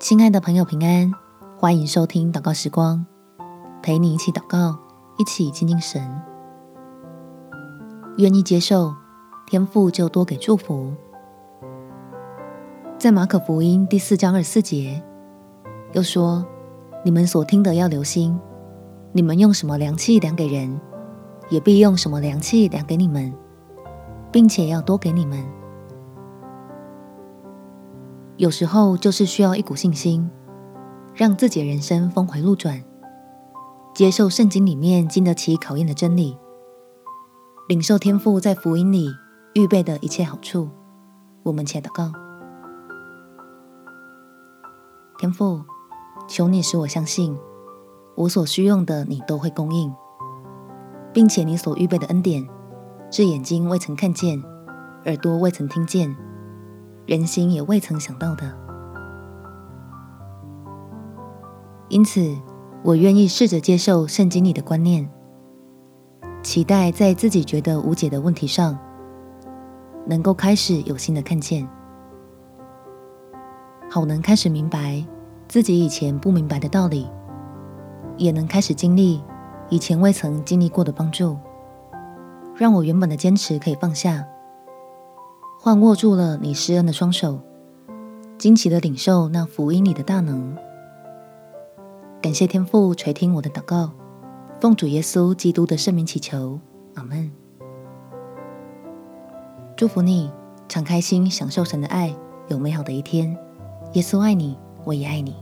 亲爱的朋友，平安！欢迎收听祷告时光，陪你一起祷告，一起亲近神。愿意接受，天赋就多给祝福。在马可福音第四章二十四节，又说：“你们所听的要留心，你们用什么量器量给人，也必用什么量器量给你们，并且要多给你们。”有时候就是需要一股信心，让自己的人生峰回路转，接受圣经里面经得起考验的真理，领受天父在福音里预备的一切好处。我们且祷告：天父，求你使我相信，我所需用的你都会供应，并且你所预备的恩典，是眼睛未曾看见，耳朵未曾听见。人心也未曾想到的，因此我愿意试着接受圣经里的观念，期待在自己觉得无解的问题上，能够开始有新的看见，好能开始明白自己以前不明白的道理，也能开始经历以前未曾经历过的帮助，让我原本的坚持可以放下。换握住了你施恩的双手，惊奇的领受那福音里的大能。感谢天父垂听我的祷告，奉主耶稣基督的圣名祈求，阿门。祝福你，敞开心享受神的爱，有美好的一天。耶稣爱你，我也爱你。